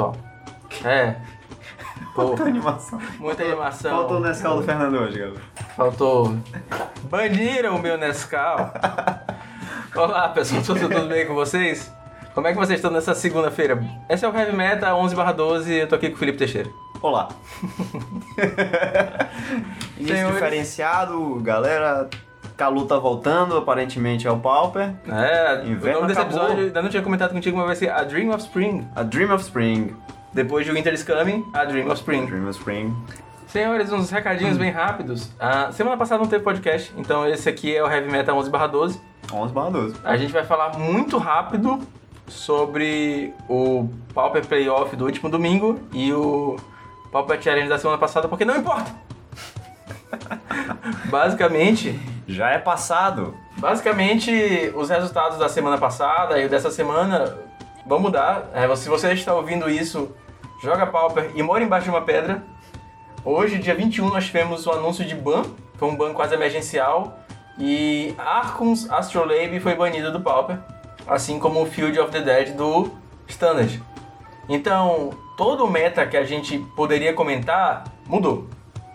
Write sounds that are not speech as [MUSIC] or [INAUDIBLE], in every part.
pessoal. É. Muita animação. muita animação. Faltou o Nescau do Fernando hoje, galera. Faltou. Baniram o meu Nescau. Olá, pessoal. Tudo, tudo bem com vocês? Como é que vocês estão nessa segunda-feira? Esse é o Heavy Meta 11/12 eu tô aqui com o Felipe Teixeira. Olá. [LAUGHS] Início Senhores. diferenciado, galera. Calu tá voltando, aparentemente é o Pauper. É, Inverno o nome desse acabou. episódio, ainda não tinha comentado contigo, mas vai ser A Dream of Spring. A Dream of Spring. Depois de Winter is Coming, A Dream of Spring. Dream of Spring. Senhores, uns recadinhos bem rápidos. Ah, semana passada não teve podcast, então esse aqui é o Heavy Metal 11/12. 11 barra 12. A gente vai falar muito rápido sobre o Pauper Playoff do último domingo e o Pauper Challenge da semana passada, porque não importa! [LAUGHS] basicamente, Já é passado. basicamente, os resultados da semana passada e dessa semana vão mudar. É, se você está ouvindo isso, joga Pauper e mora embaixo de uma pedra. Hoje, dia 21, nós tivemos o anúncio de ban, foi um ban quase emergencial, e Arkhams Astrolabe foi banido do Pauper, assim como o Field of the Dead do Standard. Então, todo o meta que a gente poderia comentar mudou.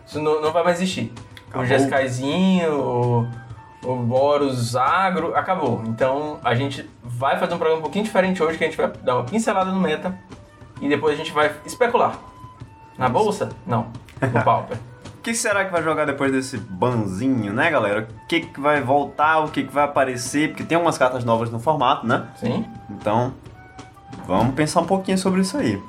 Isso não, não vai mais existir. O Acabou. Jescaizinho, o, o Boros Agro, acabou. Então, a gente vai fazer um programa um pouquinho diferente hoje, que a gente vai dar uma pincelada no meta, e depois a gente vai especular. Na bolsa? Não. No [LAUGHS] Pauper. O que será que vai jogar depois desse banzinho, né, galera? O que, que vai voltar, o que, que vai aparecer? Porque tem umas cartas novas no formato, né? Sim? Então, vamos pensar um pouquinho sobre isso aí.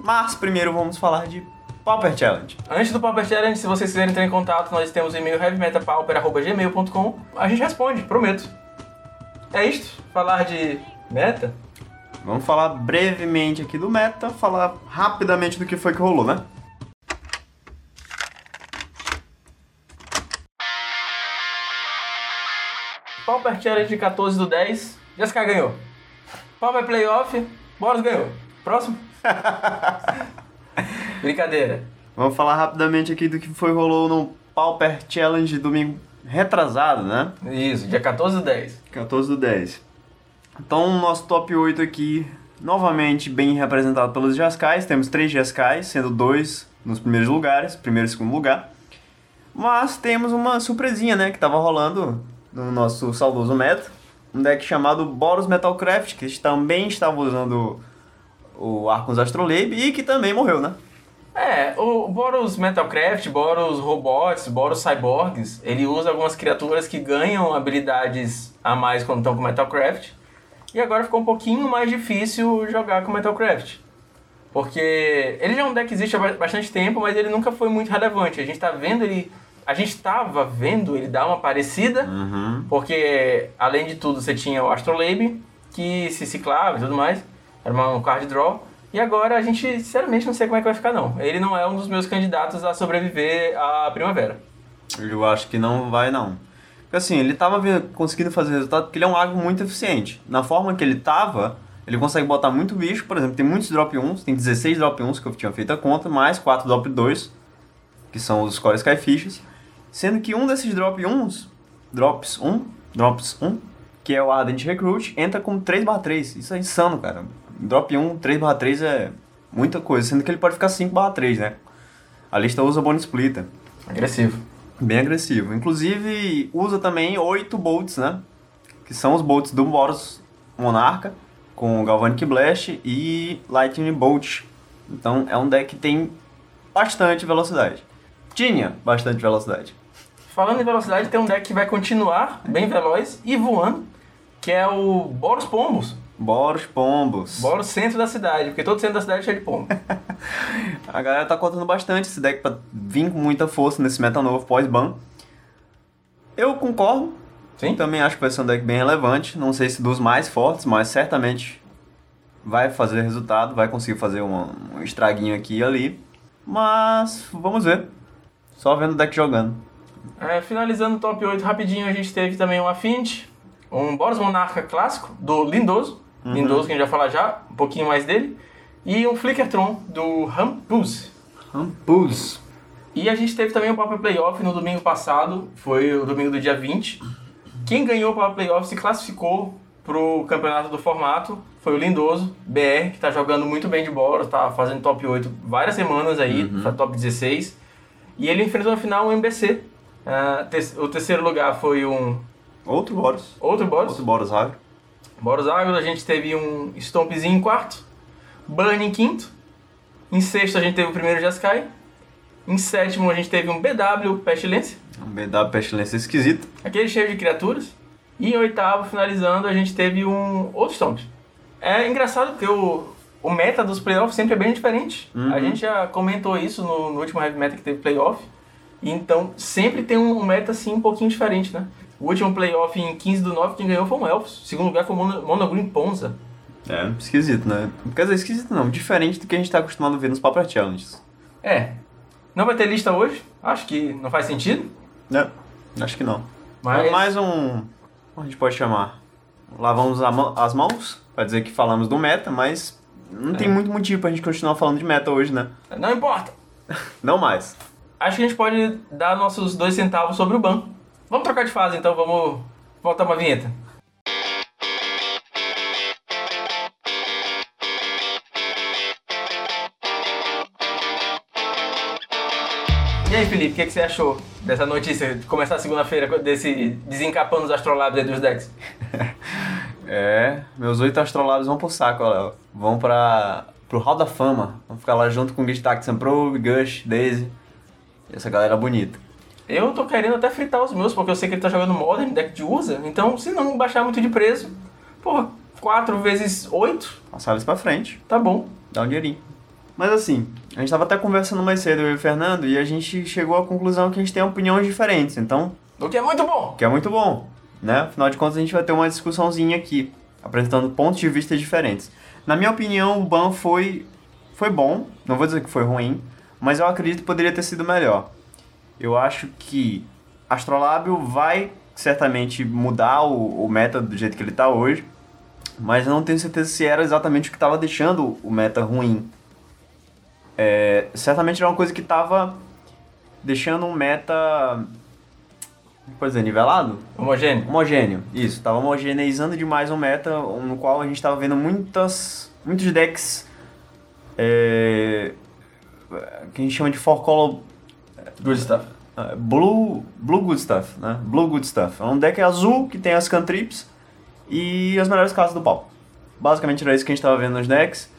Mas primeiro vamos falar de Pauper Challenge. Antes do Pauper Challenge, se vocês quiserem entrar em contato, nós temos o e-mail heavymetapauper.gmail.com. A gente responde, prometo. É isto? Falar de meta? Vamos falar brevemente aqui do meta, falar rapidamente do que foi que rolou, né? Pauper Challenge 14 do 10. Jessica ganhou. Pauper Playoff, Boros ganhou. Próximo? [LAUGHS] Brincadeira. Vamos falar rapidamente aqui do que foi rolou no Pauper Challenge domingo retrasado, né? Isso, dia 14 do 10. 14 do 10. Então, nosso top 8 aqui, novamente bem representado pelos Jascais. Temos três Jascais, sendo dois nos primeiros lugares, primeiro e segundo lugar. Mas temos uma surpresinha, né, que tava rolando no nosso saudoso meta. Um deck chamado Boros Metalcraft, que também estava usando o Arcos Astrolabe e que também morreu, né? É, o Boros Metalcraft, Boros Robots, Boros Cyborgs, ele usa algumas criaturas que ganham habilidades a mais quando estão com Metalcraft. E agora ficou um pouquinho mais difícil jogar com Metalcraft. Porque ele já é um deck que existe há ba- bastante tempo, mas ele nunca foi muito relevante. A gente tá vendo ele. A gente tava vendo ele dar uma parecida, Uhum. porque além de tudo você tinha o Astrolabe, que se ciclava e tudo mais. Era uma- um card draw. E agora a gente, sinceramente, não sei como é que vai ficar, não. Ele não é um dos meus candidatos a sobreviver à primavera. Eu acho que não vai, não. Porque assim, ele tava conseguindo fazer resultado porque ele é um agro muito eficiente. Na forma que ele tava, ele consegue botar muito bicho. Por exemplo, tem muitos drop 1s, tem 16 drop 1s que eu tinha feito a conta, mais 4 drop 2, que são os Core Skyfishes. Sendo que um desses drop 1s, drops 1, drops 1, que é o Ardent Recruit, entra com 3/3. Isso é insano, cara. Drop 1, 3/3 é muita coisa, sendo que ele pode ficar 5/3, né? A lista usa Bone Splitter. Agressivo. Bem agressivo. Inclusive, usa também oito bolts, né? Que são os bolts do Boros Monarca, com Galvanic Blast e Lightning Bolt. Então, é um deck que tem bastante velocidade. Tinha bastante velocidade. Falando em velocidade, tem um deck que vai continuar bem veloz e voando, que é o Boros Pombos. Boros Pombos. Boros centro da cidade, porque todo centro da cidade é cheio de pombo. [LAUGHS] A galera tá contando bastante esse deck pra vir com muita força nesse meta novo pós-ban. Eu concordo. Sim? Também acho que vai ser um deck bem relevante. Não sei se dos mais fortes, mas certamente vai fazer resultado, vai conseguir fazer um, um estraguinho aqui e ali. Mas vamos ver. Só vendo o deck jogando. É, finalizando o top 8 rapidinho, a gente teve também um Affinity, um Boros Monarca clássico do Lindoso. Lindoso, que a gente vai falar já, um pouquinho mais dele. E um Flickertron do Rampus. Rampus. E a gente teve também o Papa Playoff no domingo passado, foi o domingo do dia 20. Quem ganhou o Papa Playoff se classificou pro campeonato do formato. foi o Lindoso, BR, que tá jogando muito bem de bola, tá fazendo top 8 várias semanas aí, Uhum. tá top 16. E ele enfrentou na final um MBC. Ah, te- o terceiro lugar foi um Outro Boros. outro Boros. Outro Boros Agro. Boros Águas, a gente teve um Stompzinho em quarto, Burn em quinto, em sexto a gente teve o primeiro Jaskai, em sétimo a gente teve um BW Pestilência, Um BW Pestilência esquisito. aquele cheio de criaturas, e em oitavo, finalizando, a gente teve um outro Stomp. É engraçado porque o, o meta dos playoffs sempre é bem diferente. Uhum. A gente já comentou isso no, no último Heavy Meta que teve playoff, então sempre tem um meta assim um pouquinho diferente, né? O último playoff em 15 do 9, quem ganhou foi um Elfos. Segundo lugar foi o Mono, Green Ponza. É, esquisito, né? Quer dizer, esquisito não. Diferente do que a gente tá acostumado a ver nos Pauper Challenges. É. Não vai ter lista hoje? Acho que não faz sentido. Né? Acho que não. Mas- É mais um. Como a gente pode chamar? Lavamos as mãos pra dizer que falamos do meta, mas não tem muito motivo pra gente continuar falando de meta hoje, né? Não importa. [LAUGHS] Não mais. Acho que a gente pode dar nossos dois centavos sobre o ban. Vamos trocar de fase então, vamos voltar uma vinheta. E aí, Felipe, o que, que você achou dessa notícia de começar segunda-feira desse desencapando os astrolábios aí dos decks? [LAUGHS] É, meus oito astrolábios vão pro saco, Léo. Vão pra, pro Hall da Fama. Vão ficar lá junto com Gitax Probe, Gush, Daisy. Essa galera bonita. Eu tô querendo até fritar os meus, porque eu sei que ele tá jogando Modern, deck de usa. Então, se não baixar muito de preço, porra, 4 vezes 8, Passar eles pra frente. tá bom. Dá um dinheirinho. Mas assim, a gente tava até conversando mais cedo, eu e o Fernando, e a gente chegou à conclusão que a gente tem opiniões diferentes. Então, O que é muito bom. que é muito bom, né? Afinal de contas, a gente vai ter uma discussãozinha aqui, apresentando pontos de vista diferentes. Na minha opinião, o ban foi, foi bom, não vou dizer que foi ruim, mas eu acredito que poderia ter sido melhor. Eu acho que Astrolábio vai certamente mudar o, o meta do jeito que ele tá hoje, mas eu não tenho certeza se era exatamente o que estava deixando o meta ruim. É, certamente era uma coisa que estava deixando um meta, pode dizer, nivelado? Homogêneo. Homogêneo, isso. Tava homogeneizando demais um meta no qual a gente tava vendo muitas, muitos decks é, que a gente chama de four color Good stuff. é, blue, blue good stuff, né? Blue good stuff. É um deck azul que tem as cantrips e as melhores cartas do pau. Basicamente era isso que a gente tava vendo nos decks.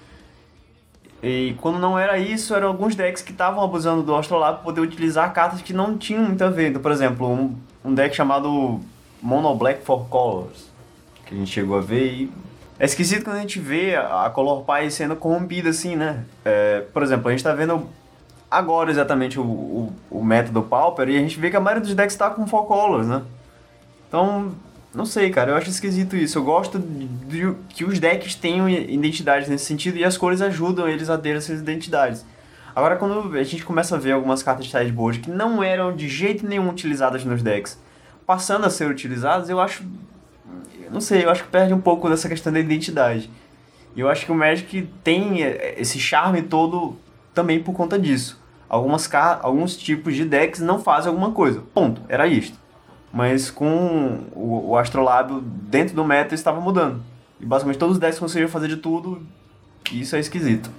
E quando não era isso, eram alguns decks que estavam abusando do Astrolabe para poder utilizar cartas que não tinham muito a ver. Então, por exemplo, um, um deck chamado Mono Black for Colors, que a gente chegou a ver e... É esquisito quando a gente vê a Color Pie sendo corrompida assim, né? É, por exemplo, a gente tá vendo agora exatamente o, o, o método Pauper e a gente vê que a maioria dos decks tá com Four Colors, né? Então, não sei, cara, eu acho esquisito isso. Eu gosto de, de- que os decks tenham identidades nesse sentido e as cores ajudam eles a ter essas identidades. Agora, quando a gente começa a ver algumas cartas de sideboard que não eram de jeito nenhum utilizadas nos decks, passando a ser utilizadas, eu acho. Não sei, eu acho que perde um pouco dessa questão da identidade. E eu acho que o Magic tem eh, esse charme todo também por conta disso. Algumas alguns tipos de decks não fazem alguma coisa. Ponto. Era isto. Mas com o, o Astrolábio dentro do meta estava mudando. E basicamente todos os decks conseguiam fazer de tudo. E isso é esquisito.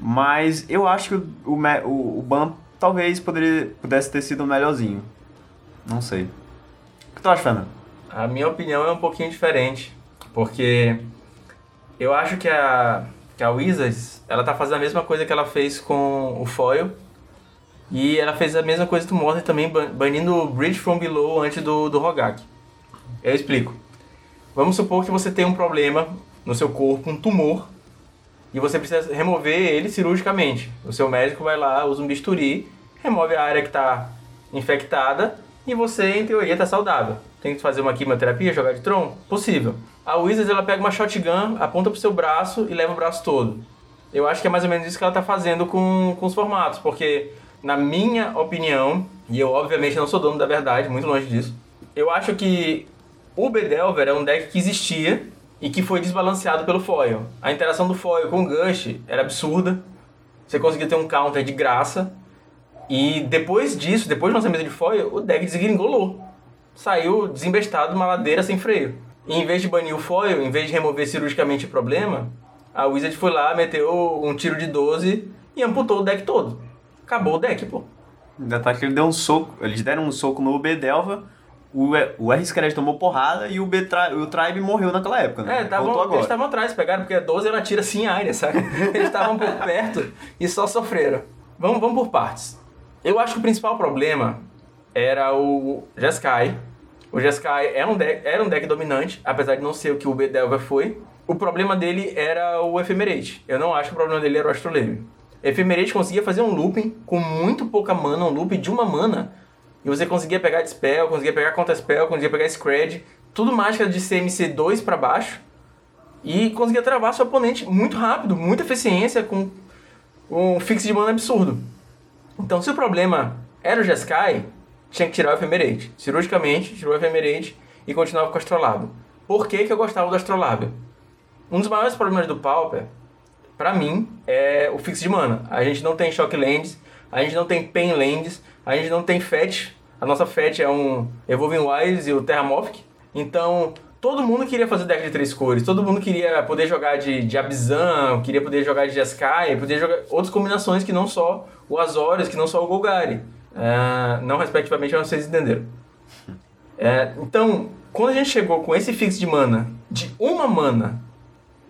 Mas eu acho que o, o, o, Ban talvez poderia, pudesse ter sido melhorzinho. Não sei. O que tu acha, Fernando? A minha opinião é um pouquinho diferente, porque eu acho que a, que a Wizards, ela tá fazendo a mesma coisa que ela fez com o Foil, e ela fez a mesma coisa do Modern também, ban- banindo o Bridge from Below antes do, do Rogak. Eu explico. Vamos supor que você tem um problema no seu corpo, um tumor, e você precisa remover ele cirurgicamente. O seu médico vai lá, usa um bisturi, remove a área que está infectada e você, em teoria, está saudável. Tem que fazer uma quimioterapia, jogar de tron? Possível. A Wizards ela pega uma shotgun, aponta pro seu braço e leva o braço todo. Eu acho que é mais ou menos isso que ela está fazendo com, com os formatos, porque, na minha opinião, e eu obviamente não sou dono da verdade, muito longe disso, eu acho que o Bedelver é um deck que existia e que foi desbalanceado pelo foil. A interação do foil com o Gush era absurda. Você conseguia ter um counter de graça. E depois disso, depois do lançamento de foil, o deck desgringolou. Saiu desembestado de uma ladeira sem freio. E em vez de banir o foil, em vez de remover cirurgicamente o problema, a Wizard foi lá, meteu um tiro de 12 e amputou o deck todo. Acabou o deck, pô. Ainda tá que ele deu um soco, eles deram um soco no B-Delva, o, o R-Scred tomou porrada e o, B o Tribe morreu naquela época, né? É, tavam, eles estavam atrás, pegaram, porque a 12 ela tira assim em área, sabe? [LAUGHS] Eles estavam um pouco perto e só sofreram. Vamos, vamos por partes. Eu acho que o principal problema era o Jeskai. O Jeskai era um, deck, era um deck dominante, apesar de não ser o que o B-Delva foi. O problema dele era o Ephemerate. Eu não acho que o problema dele era o Astrolabe. Ephemerate conseguia fazer um looping com muito pouca mana, um loop de uma mana, e você conseguia pegar Dispel, conseguia pegar Contra Spell, conseguia pegar Scred, tudo mágica de CMC 2 para baixo, e conseguia travar seu oponente muito rápido, muita eficiência, com um fix de mana absurdo. Então, se o problema era o Jeskai, tinha que tirar o Ephemerate. Cirurgicamente, tirou o Ephemerate e continuava com o Astrolabe. Por que, que eu gostava do Astrolabe? Um dos maiores problemas do Pauper para mim, é o fixo de mana. A gente não tem Shock Lands, a gente não tem Pain Lands, a gente não tem Fetch. A nossa Fetch é um Evolving Wilds e o Terramorphic. Então, todo mundo queria fazer deck de três cores, todo mundo queria poder jogar de, de Abzan, queria poder jogar de Jeskai, poder jogar outras combinações que não só o Azorius, que não só o Golgari. É, não respectivamente, mas vocês entenderam. É, então, quando a gente chegou com esse fixo de mana, de uma mana,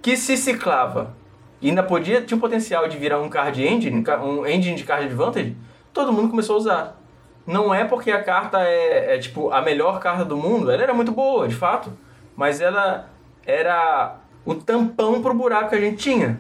que se ciclava e ainda podia, tinha o potencial de virar um card engine, um engine de card advantage, todo mundo começou a usar. Não é porque a carta é, é tipo a melhor carta do mundo, ela era muito boa, de fato, mas ela era o tampão pro buraco que a gente tinha.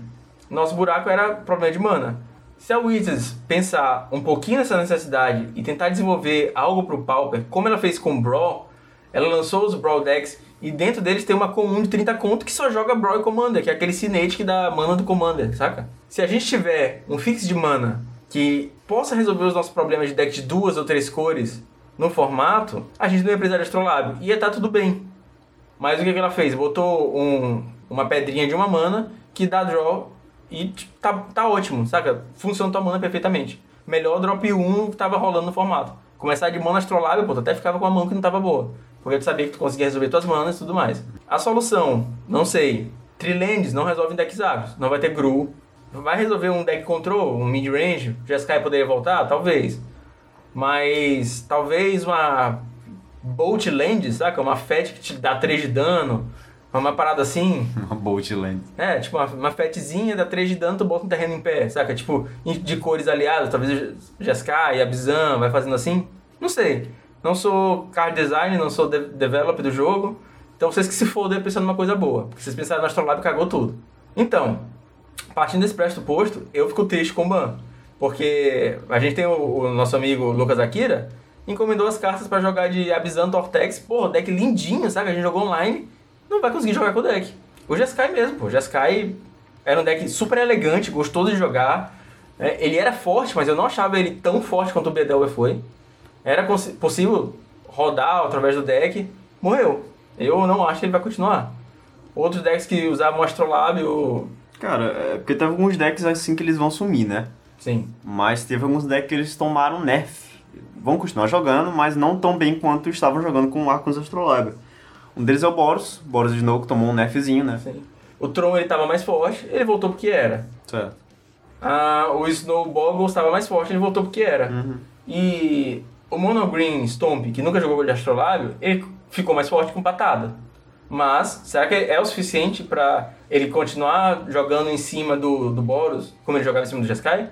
Nosso buraco era problema de mana. Se a Wizards pensar um pouquinho nessa necessidade e tentar desenvolver algo pro Pauper, como ela fez com o Brawl, ela lançou os Brawl Decks e dentro deles tem uma comum de 30 conto que só joga Brawl e Commander, que é aquele Cinete que dá mana do Commander, saca? Se a gente tiver um fix de mana que possa resolver os nossos problemas de deck de duas ou três cores no formato, a gente não ia precisar de Astrolabe. Ia estar tá tudo bem. Mas o que, que ela fez? Botou um, uma pedrinha de uma mana que dá draw e tá, tá ótimo, saca? Funciona tua mana perfeitamente. Melhor drop 1 que tava rolando no formato. Começar de mana Astrolabe, pô, tu até ficava com a mão que não tava boa. Porque tu sabia que tu conseguia resolver tuas manas e tudo mais. A solução, não sei. Trilands não resolve em decks agros. Não vai ter Gru. Vai resolver um deck control, um mid-range? Jeskai poderia voltar? Talvez. Mas talvez uma Bolt Land, saca? Uma Fat que te dá 3 de dano. Uma parada assim. [LAUGHS] Uma Bolt Land. É, tipo uma, uma Fatzinha dá 3 de dano, tu bota um terreno em pé, saca? Tipo, de cores aliadas, talvez Jeskai, Abzan, vai fazendo assim. Não sei. Não sou card design, não sou de developer do jogo. Então vocês que se fodem pensando numa coisa boa. Porque vocês pensaram no Astrolabe e cagou tudo. Então, partindo desse pressuposto, eu fico triste com o ban. Porque a gente tem o, o nosso amigo Lucas Akira, encomendou as cartas para jogar de Abzan Tortex. Pô, deck lindinho, sabe? A gente jogou online, não vai conseguir jogar com o deck. O Jeskai mesmo, pô. O Jeskai era um deck super elegante, gostoso de jogar. É, ele era forte, mas eu não achava ele tão forte quanto o Bedelver foi era possível rodar através do deck, morreu. Eu não acho que ele vai continuar. Outros decks que usavam o Astrolabe, o... Cara, é porque teve alguns decks assim que eles vão sumir, né? Sim. Mas teve alguns decks que eles tomaram nerf. Vão continuar jogando, mas não tão bem quanto estavam jogando com o Arcos Astrolabe. Um deles é o Boros. Boros de novo tomou um nerfzinho, né? Sim. O Tron ele tava mais forte, ele voltou porque era. Certo. Ah, o Snowball estava mais forte, ele voltou porque era. Uhum. E o Mono Green Stomp, que nunca jogou de Astrolábio, ele ficou mais forte com patada. Mas, será que é o suficiente para ele continuar jogando em cima do, do Boros, como ele jogava em cima do Jeskai?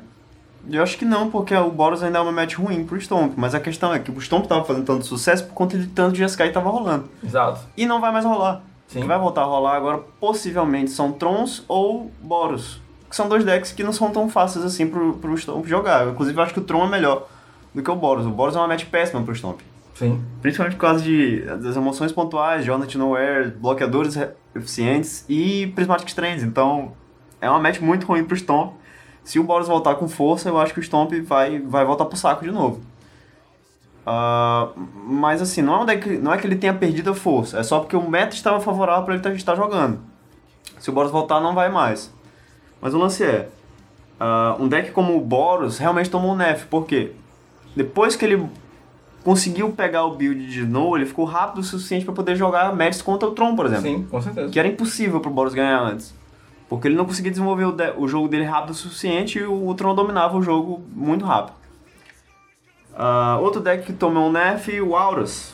Eu acho que não, porque o Boros ainda é uma match ruim pro Stomp. Mas a questão é que o Stomp tava fazendo tanto sucesso por conta de tanto Jeskai tava rolando. Exato. E não vai mais rolar. Sim. Que vai voltar a rolar agora, possivelmente, são Trons ou Boros. Que são dois decks que não são tão fáceis assim pro, pro Stomp jogar. Inclusive, eu acho que o Tron é melhor do que o Boros. O Boros é uma match péssima pro Stomp. Sim. Principalmente por causa de, das emoções pontuais, Jonathan Nowhere, bloqueadores eficientes e Prismatic Strands. Então, é uma match muito ruim pro Stomp. Se o Boros voltar com força, eu acho que o Stomp vai, vai voltar pro saco de novo. Uh, mas assim, não é, um deck, não é que ele tenha perdido a força, é só porque o meta estava favorável para ele estar jogando. Se o Boros voltar, não vai mais. Mas o lance é: uh, um deck como o Boros realmente tomou um nerf, por quê? Depois que ele conseguiu pegar o build de Snow, ele ficou rápido o suficiente para poder jogar matches contra o Tron, por exemplo. Sim, com certeza. Que era impossível pro Boros ganhar antes. Porque ele não conseguia desenvolver o, de- o jogo dele rápido o suficiente e o, o Tron dominava o jogo muito rápido. Ah, outro deck que tomou um nerf, o Aurus.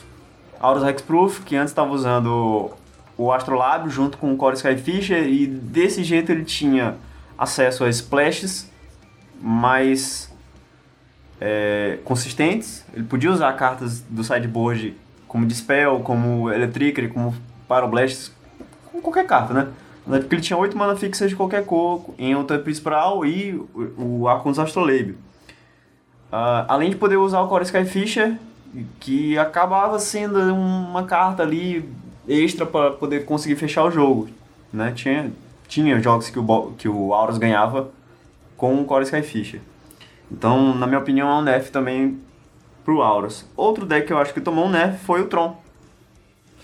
Aurus Hexproof, que antes estava usando o Astrolabe junto com o Core Skyfisher e desse jeito ele tinha acesso a splashes mais é, consistentes. Ele podia usar cartas do sideboard como Dispel, como Electricity, como Pyroblast, com qualquer carta, né? Mas é Porque ele tinha 8 mana fixas de qualquer cor em outra Prispral e o, o Arcons Astrolabe. Ah, além de poder usar o Core Skyfisher, que acabava sendo uma carta ali extra para poder conseguir fechar o jogo. Né? Tinha, tinha jogos que o, que o Aurus ganhava com o Core Skyfisher. Então, na minha opinião, é um nerf também pro Aurus. Outro deck que eu acho que tomou um nerf foi o Tron.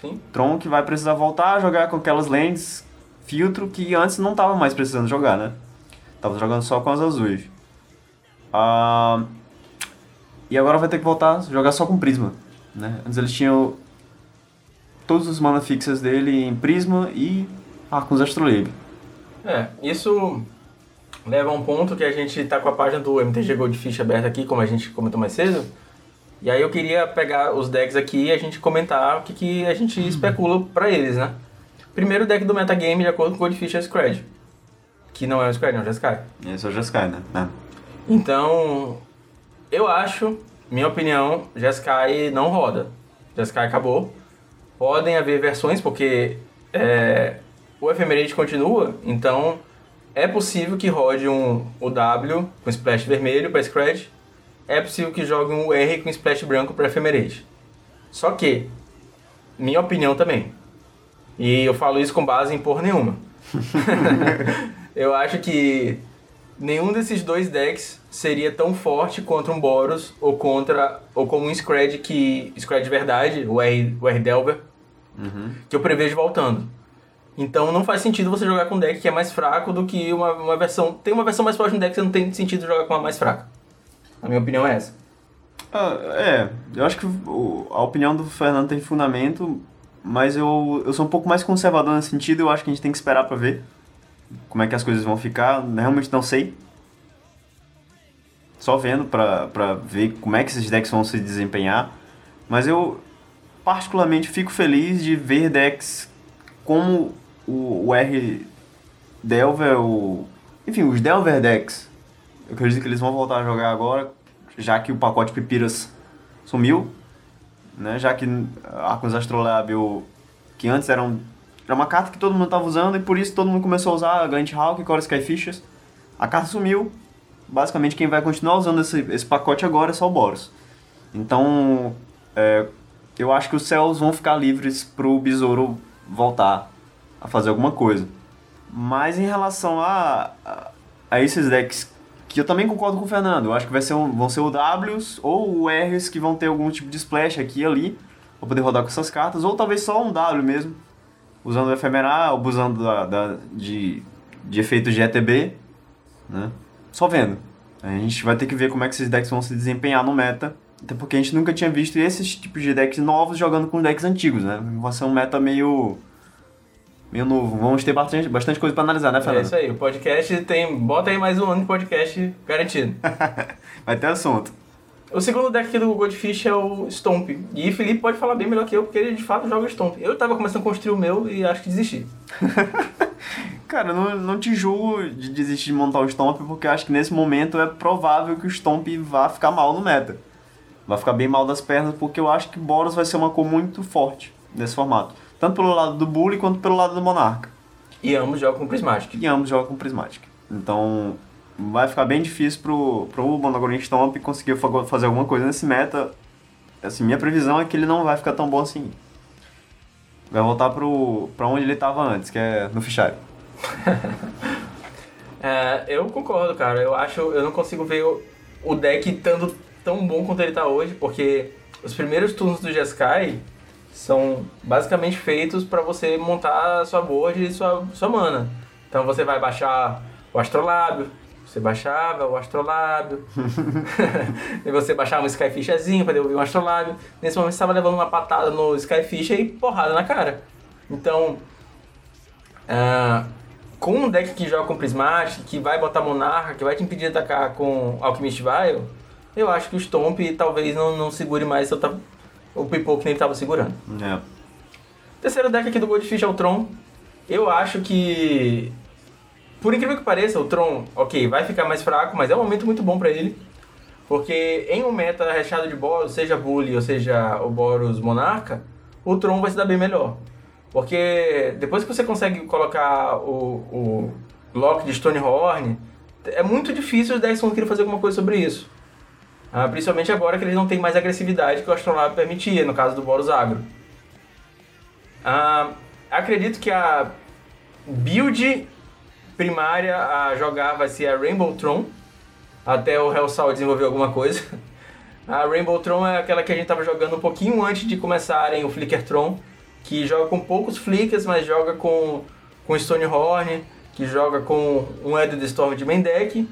Sim. Tron que vai precisar voltar a jogar com aquelas lands filtro que antes não tava mais precisando jogar, né? Tava jogando só com as azuis. Ah, e agora vai ter que voltar a jogar só com Prisma, né? Antes eles tinham todos os mana fixas dele em Prisma e Arcos Astrolabe. É, isso leva a um ponto que a gente tá com a página do MTG Goldfish aberta aqui, como a gente comentou mais cedo. E aí eu queria pegar os decks aqui e a gente comentar o que, que a gente especula pra eles, né? Primeiro deck do metagame, de acordo com o Goldfish, é o Scred. Que não é o Scred, não, é o Jeskai. Esse é o Jeskai, né? É. Então, eu acho, minha opinião, Jeskai não roda. Jeskai acabou. Podem haver versões, porque é, o Ephemerate continua, então é possível que rode um, o W com splash vermelho para Scratch. É possível que jogue um R com splash branco para Ephemerate. Só que, minha opinião também, e eu falo isso com base em porra nenhuma. [LAUGHS] eu acho que nenhum desses dois decks seria tão forte contra um Boros ou contra ou como um Scred que Scred de verdade, o R, o R Delver, que eu prevejo voltando. Então não faz sentido você jogar com um deck que é mais fraco do que uma, uma versão. Tem uma versão mais forte no deck que não tem sentido jogar com uma mais fraca. A minha opinião é essa. Ah, é, eu acho que a opinião do Fernando tem fundamento, mas eu, eu sou um pouco mais conservador nesse sentido, eu acho que a gente tem que esperar pra ver como é que as coisas vão ficar, realmente não sei. Só vendo pra ver como é que esses decks vão se desempenhar, mas eu particularmente fico feliz de ver decks como o, o R Delver, o, enfim, os Delver decks. Eu acredito que eles vão voltar a jogar agora, já que o pacote Pipiras sumiu, né? Já que Arcos Astrolabe, o- que antes era, um, era uma carta que todo mundo estava usando e por isso todo mundo começou a usar Gant Hawk e Core Skyfishes. A carta sumiu. Basicamente quem vai continuar usando esse, esse pacote agora é só o Boros. Então, é, eu acho que os céus vão ficar livres pro Besouro voltar a fazer alguma coisa. Mas em relação a, a, a esses decks, que eu também concordo com o Fernando, eu acho que vai ser um, vão ser o Ws ou o Rs que vão ter algum tipo de splash aqui e ali, pra poder rodar com essas cartas, ou talvez só um W mesmo, usando o efemeral, abusando da, da- de, de efeitos de ETB, né? Só vendo. A gente vai ter que ver como é que esses decks vão se desempenhar no meta, até porque a gente nunca tinha visto esses tipos de decks novos jogando com decks antigos, né? Vai ser um meta meio meio novo. Vamos ter bastante, bastante coisa pra analisar, né, É Fernando? isso aí, o podcast tem. Bota aí mais um ano de podcast garantido. [LAUGHS] Vai ter assunto. O segundo deck aqui do Goldfish é o Stomp. E Felipe pode falar bem melhor que eu, porque ele de fato joga Stomp. Eu tava começando a construir o meu e acho que desisti. [LAUGHS] Cara, não, não te julgo de desistir de montar o Stomp, porque acho que nesse momento é provável que o Stomp vá ficar mal no meta. Vai ficar bem mal das pernas, porque eu acho que Boros vai ser uma cor muito forte nesse formato. Tanto pelo lado do Bully quanto pelo lado do Monarca. E ambos jogam com Prismatic. E ambos jogam com Prismatic. Então vai ficar bem difícil pro, pro Monogorin Stomp conseguir fa- fazer alguma coisa nesse meta. Assim, minha previsão é que ele não vai ficar tão bom assim. Vai voltar pro, pra onde ele estava antes, que é no fichário. [LAUGHS] É, eu concordo, cara. Eu acho. Eu não consigo ver o, o deck estando tão bom quanto ele tá hoje, porque os primeiros turnos do Jeskai são basicamente feitos para você montar a sua board e sua, sua mana. Então você vai baixar o Astrolábio, Você baixava o astrolábio, [LAUGHS] [LAUGHS] e você baixava um Skyfisherzinho pra devolver um astrolábio. Nesse momento você estava levando uma patada no Skyfisher e porrada na cara. Então, ah, com um deck que joga com Prismatic, que vai botar Monarca, que vai te impedir de atacar com Alchemist Vial, eu acho que o Stomp talvez não, não segure mais o, o Pipoco que ele estava segurando. É. Terceiro deck aqui do Goldfish é o Tron. Eu acho que, por incrível que pareça, o Tron, ok, vai ficar mais fraco, mas é um momento muito bom para ele. Porque em um meta recheado de Boros, seja Bully ou seja o Boros Monarca, o Tron vai se dar bem melhor. Porque depois que você consegue colocar o, o Lock de Stonehorn, é muito difícil os decks querer fazer alguma coisa sobre isso. Ah, principalmente agora que eles não têm mais agressividade que o Astrolabe permitia, no caso do Boros Agro. Ah, acredito que a build primária a jogar vai ser a Rainbow Tron, até o Hellsal desenvolver alguma coisa. [LAUGHS] A Rainbow Tron é aquela que a gente estava jogando um pouquinho antes de começarem o Flicker Tron, que joga com poucos flickers, mas joga com, com Stonehorn, que joga com um Edward Storm de main deck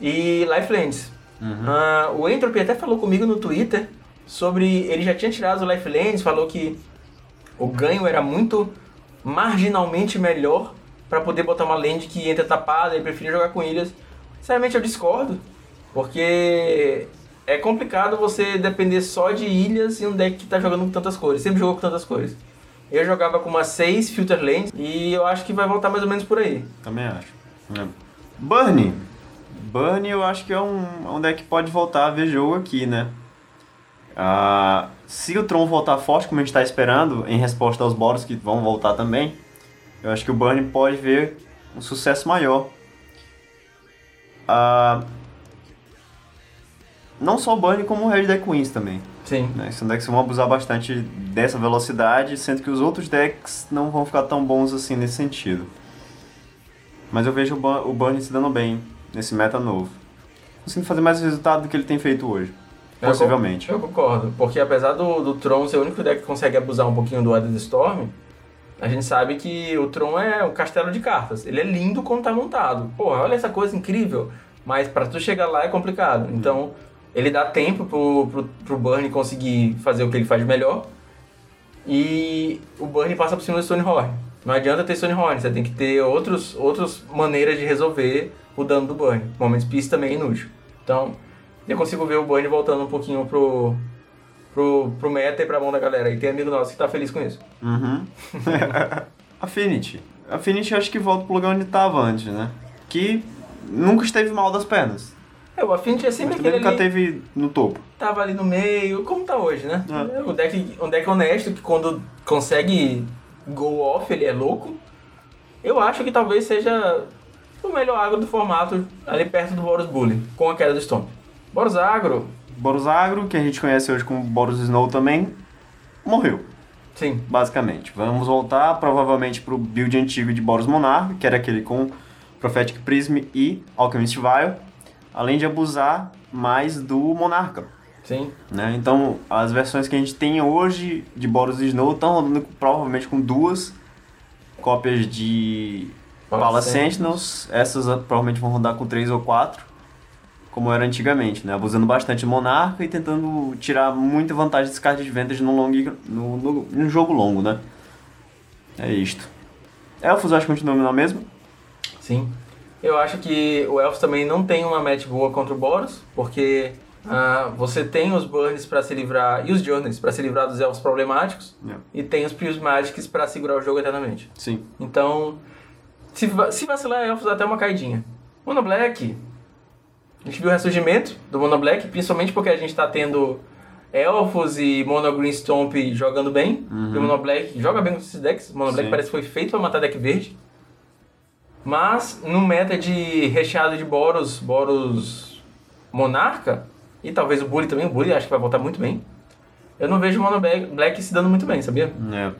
e Lifelands. Uhum. Uh, o Entropy até falou comigo no Twitter sobre. Ele já tinha tirado o Lifelands, falou que o ganho era muito marginalmente melhor para poder botar uma land que entra tapada e preferia jogar com ilhas. Sinceramente eu discordo, porque é complicado você depender só de ilhas e um deck que está jogando com tantas cores. Sempre jogou com tantas cores. Eu jogava com umas 6 Filter Lands e eu acho que vai voltar mais ou menos por aí. Também acho. É. Burn. Burn eu acho que é um, é um deck que pode voltar a ver jogo aqui, né? Ah, se o Tron voltar forte, como a gente está esperando, em resposta aos Boros que vão voltar também, eu acho que o Burn pode ver um sucesso maior. Ah, não só o Burn, como o Red Deck Queens também. Sim. Né? São decks que vão abusar bastante dessa velocidade, sendo que os outros decks não vão ficar tão bons assim nesse sentido. Mas eu vejo o Burn se dando bem nesse meta novo. Conseguindo fazer mais resultado do que ele tem feito hoje. Possivelmente. Eu concordo, porque apesar do, do Tron ser o único deck que consegue abusar um pouquinho do Added Storm, a gente sabe que o Tron é um castelo de cartas. Ele é lindo quando tá montado. Porra, olha essa coisa incrível. Mas para tu chegar lá é complicado. Então, ele dá tempo pro, pro, pro Burn conseguir fazer o que ele faz melhor. E o Burn passa por cima do Stonehorn. Não adianta ter Stonehorn, você tem que ter outros, outras maneiras de resolver o dano do Burn. Moments Peace também é inútil. Então, eu consigo ver o Burn voltando um pouquinho pro, pro, pro meta e pra mão da galera. E tem amigo nosso que tá feliz com isso. Uhum. [LAUGHS] Affinity. Affinity eu acho que volta pro lugar onde tava antes, né? Que nunca esteve mal das pernas. É, o Affinity é sempre aquele nunca ali, teve no topo. Tava ali no meio, como tá hoje, né? É. Um, deck, um deck honesto que quando consegue go off, ele é louco. Eu acho que talvez seja o melhor agro do formato ali perto do Boros Bully, com a queda do Stomp. Boros Agro. Boros Agro, que a gente conhece hoje como Boros Snow também, morreu. Sim. Basicamente. Vamos voltar provavelmente pro build antigo de Boros Monarch, que era aquele com Prophetic Prism e Alchemist Vial além de abusar mais do Monarca. Sim. Né? Então, as versões que a gente tem hoje de Boros Snow estão rodando provavelmente com duas cópias de Palace Sentinels. Essas provavelmente vão rodar com três ou quatro, como era antigamente, né? Abusando bastante do Monarca e tentando tirar muita vantagem desse card de vendas no, long, no, no, no jogo longo, né? É isto. Elfos acho que continua na mesma. Sim. Eu acho que o Elfos também não tem uma match boa contra o Boros, porque uh, você tem os Burns para se livrar, e os Journeys para se livrar dos Elfos problemáticos, yeah. e tem os Prismatics para segurar o jogo eternamente. Sim. Então, se, se vacilar Elfos, até uma caidinha. Mono Black, a gente viu o ressurgimento do Mono Black, principalmente porque a gente está tendo Elfos e Mono Green Stomp jogando bem. Uhum. E o Mono Black joga bem com esses decks. O Mono Black parece que foi feito para matar deck verde. Mas no meta de recheado de Boros, Boros Monarca, e talvez o Bully também, o Bully acho que vai voltar muito bem. Eu não vejo o Mono Black se dando muito bem, sabia? É.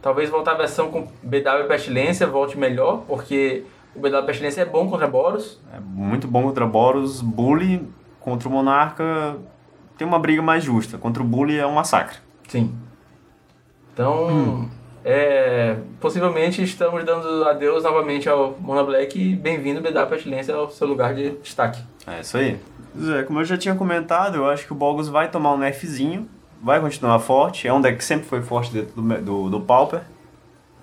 Talvez voltar a versão com BW Pestilência volte melhor, porque o BW Pestilência é bom contra Boros. É muito bom contra Boros. Bully contra o Monarca tem uma briga mais justa. Contra o Bully é um massacre. Sim. Então, hum. É, possivelmente estamos dando adeus novamente ao Mona Black e bem-vindo BW Pestilência ao seu lugar de destaque. É isso aí. Zé, como eu já tinha comentado, eu acho que o Bogus vai tomar um nerfzinho, vai continuar forte, é um deck que sempre foi forte dentro do, do, do Pauper,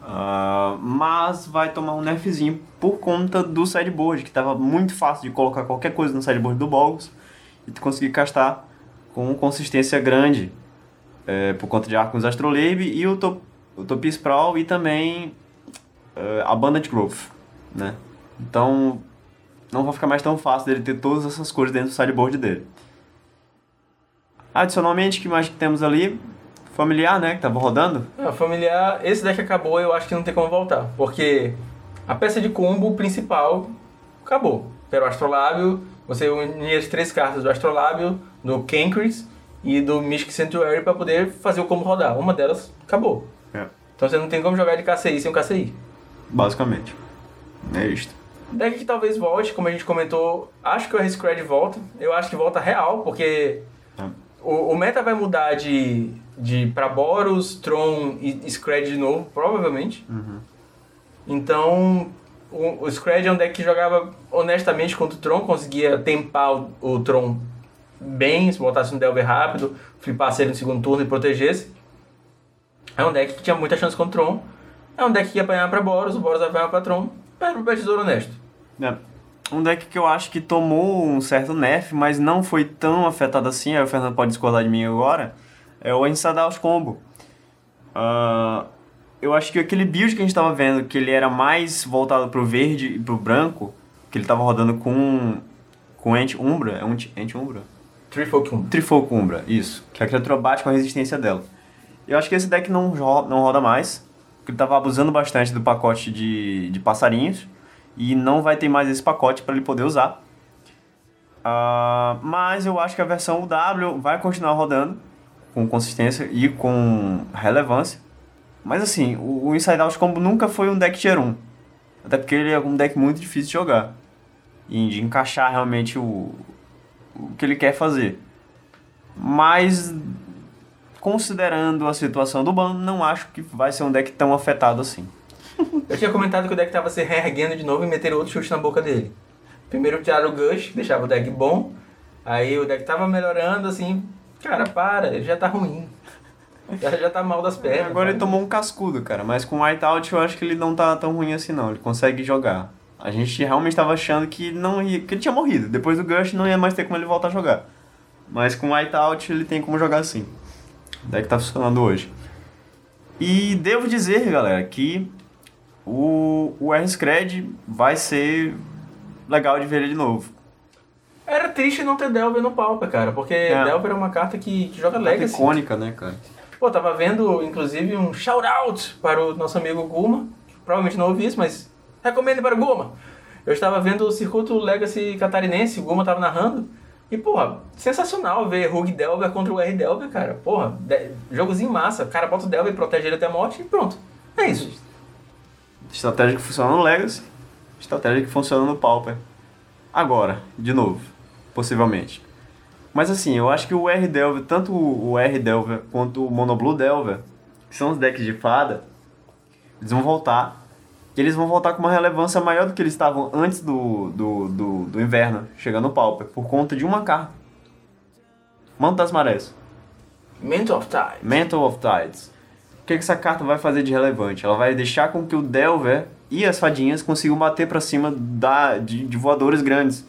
uh, mas vai tomar um nerfzinho por conta do sideboard, que estava muito fácil de colocar qualquer coisa no sideboard do Bogus e tu conseguir castar com consistência grande, é, por conta de Arcos Astrolabe e o, top, o Topi Sprawl e também uh, Abundant Growth, né? Então, não vai ficar mais tão fácil dele ter todas essas cores dentro do sideboard dele. Adicionalmente, que mais que temos ali? Familiar, né? Que tava rodando. É, familiar, esse deck acabou, eu acho que não tem como voltar. Porque a peça de combo principal acabou. Era o Astrolábio, você unia as três cartas do Astrolábio, do Cancris e do Mystic Sanctuary para poder fazer o combo rodar. Uma delas acabou. É. Então você não tem como jogar de KCI sem o KCI. Basicamente. É isto. Deck que talvez volte, como a gente comentou, acho que o R-Scred volta. Eu acho que volta real, porque É. o, o meta vai mudar de, de pra Boros, Tron e Scred de novo, provavelmente. Então, o, o Scred é um deck que jogava honestamente contra o Tron, conseguia tempar o, o Tron bem, se botasse um Delver rápido, flipasse ele no segundo turno e protegesse. É um deck que tinha muita chance contra o Tron. É um deck que ia apanhar pra Boros, o Boros vai apanhar pra Tron. Pega pro Tesouro Honesto. É. Um deck que eu acho que tomou um certo nerf, mas não foi tão afetado assim, aí o Fernando pode discordar de mim agora, é o Ensadaus Combo. Ah, eu acho que aquele build que a gente estava vendo, que ele era mais voltado pro verde e pro branco, que ele estava rodando com com Ent Umbra, é um Ent Umbra? Trifolk 1. Trifolk Umbra, isso. Que a criatura bate com a resistência dela. Eu acho que esse deck não, não roda mais, porque ele tava abusando bastante do pacote de, de passarinhos, e não vai ter mais esse pacote para ele poder usar. Ah, mas eu acho que a versão W vai continuar rodando com consistência e com relevância. Mas assim, o, o Inside Out Combo nunca foi um deck tier 1. Até porque ele é um deck muito difícil de jogar. E de encaixar realmente o, o que ele quer fazer. Mas, considerando a situação do ban, não acho que vai ser um deck tão afetado assim. Eu tinha comentado que o deck tava se reerguendo de novo e meteram outro chute na boca dele. Primeiro tiraram o Gush, que deixava o deck bom. Aí o deck tava melhorando, assim, cara, para, ele já tá ruim. Já, já tá mal das pernas. Agora ele cara. tomou um cascudo, cara. Mas com Whiteout eu acho que ele não tá tão ruim assim não. Ele consegue jogar. A gente realmente tava achando que não ia, que ele tinha morrido. Depois do Gush não ia mais ter como ele voltar a jogar. Mas com Whiteout ele tem como jogar sim. O deck tá funcionando hoje. E devo dizer, galera, que o, o R-Scred vai ser legal de ver ele de novo. Era triste não ter Delver no Pauper, cara, porque É. Delver é uma carta que, que joga Carta Legacy. icônica, né, cara? Pô, tava vendo, inclusive, um shout-out para o nosso amigo Guma, que provavelmente não ouvi isso, mas recomendo para o Guma. Eu estava vendo o circuito Legacy catarinense, o Guma tava narrando, e, porra, sensacional ver Rug Delver contra o R Delver, cara. Porra, de- jogozinho massa. O cara bota o Delver protege ele até a morte e pronto. É isso. Estratégia que funciona no Legacy, estratégia que funciona no Pauper. Agora, de novo, possivelmente. Mas assim, eu acho que o R Delver, tanto o R Delver quanto o Mono Blue Delver, que são os decks de fada, eles vão voltar. E eles vão voltar com uma relevância maior do que eles estavam antes do, do, do, do inverno, chegando no Pauper, por conta de uma carta. Manto das Marés. Mental of Time. Mantle of Tides. O que, que essa carta vai fazer de relevante? Ela vai deixar com que o Delver e as fadinhas consigam bater pra cima da, de, de voadores grandes.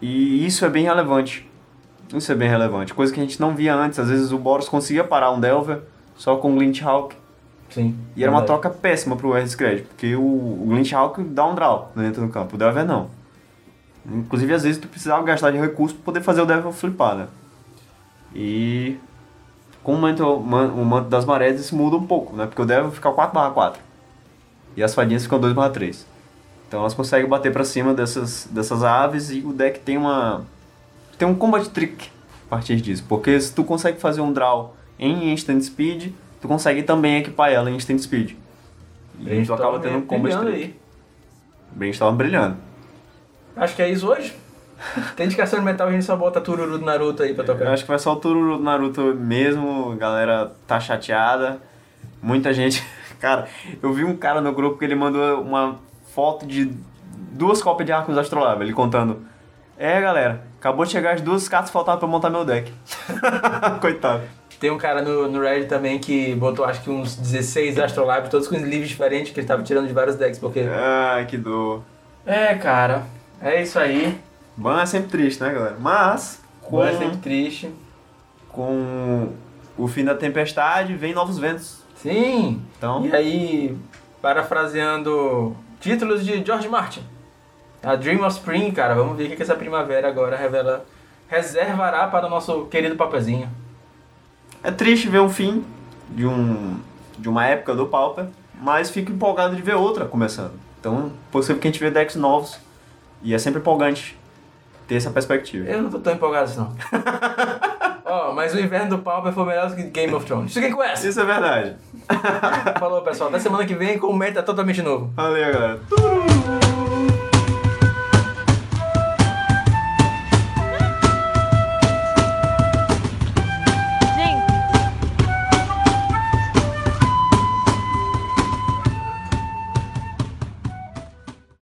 E isso é bem relevante. Isso é bem relevante. Coisa que a gente não via antes. Às vezes o Boros conseguia parar um Delver só com o Glint Hawk. Sim. E era uma verdade. troca péssima pro R-Scred, porque o, o Glint Hawk dá um draw dentro do campo, o Delver não. Inclusive, às vezes, tu precisava gastar de recurso pra poder fazer o Delver flipar, né? E com o manto, man- o manto das marés isso muda um pouco, né? Porque o Delver fica 4/4 e as fadinhas ficam 2/3. Então elas conseguem bater pra cima dessas, dessas aves e o deck tem uma tem um combat trick a partir disso, porque se tu consegue fazer um draw em instant speed, tu consegue também equipar ela em instant speed. E tu acaba tendo um combat brilhando trick. aí. O Brand tava brilhando. Acho que é isso hoje. Tem indicação de metal, a gente só bota Tururu do Naruto aí pra Eu tocar. acho que vai só o Tururu do Naruto mesmo, a galera tá chateada. Muita gente. [LAUGHS] Cara, eu vi um cara no grupo que ele mandou uma foto de duas cópias de Arcos Astrolabe, ele contando. É, galera, acabou de chegar as duas cartas faltavam pra montar meu deck. [LAUGHS] Coitado. Tem um cara no, no Reddit também que botou acho que uns 16 Astrolabe, todos com livros diferentes, que ele tava tirando de vários decks, porque. Ai, que dor. É, cara. É isso aí. Ban é sempre triste, né, galera? Mas, com, Ban é sempre triste. com o fim da tempestade, vem novos ventos. Sim. Então, E aí, parafraseando títulos de George Martin. A Dream of Spring, cara, vamos ver o que essa primavera agora revela. Reservará para o nosso querido papezinho. É triste ver um fim de, um, de uma época do Pauper, mas fico empolgado de ver outra começando. Então, possível que a gente vê decks novos. E é sempre empolgante ter essa perspectiva. Eu não tô tão empolgado assim, não. [LAUGHS] Ó, mas o inverno do Pauper foi melhor do que Game of Thrones. Fiquem com essa. Isso é verdade. Falou, pessoal. Até semana que vem com um meta totalmente novo. Valeu, galera.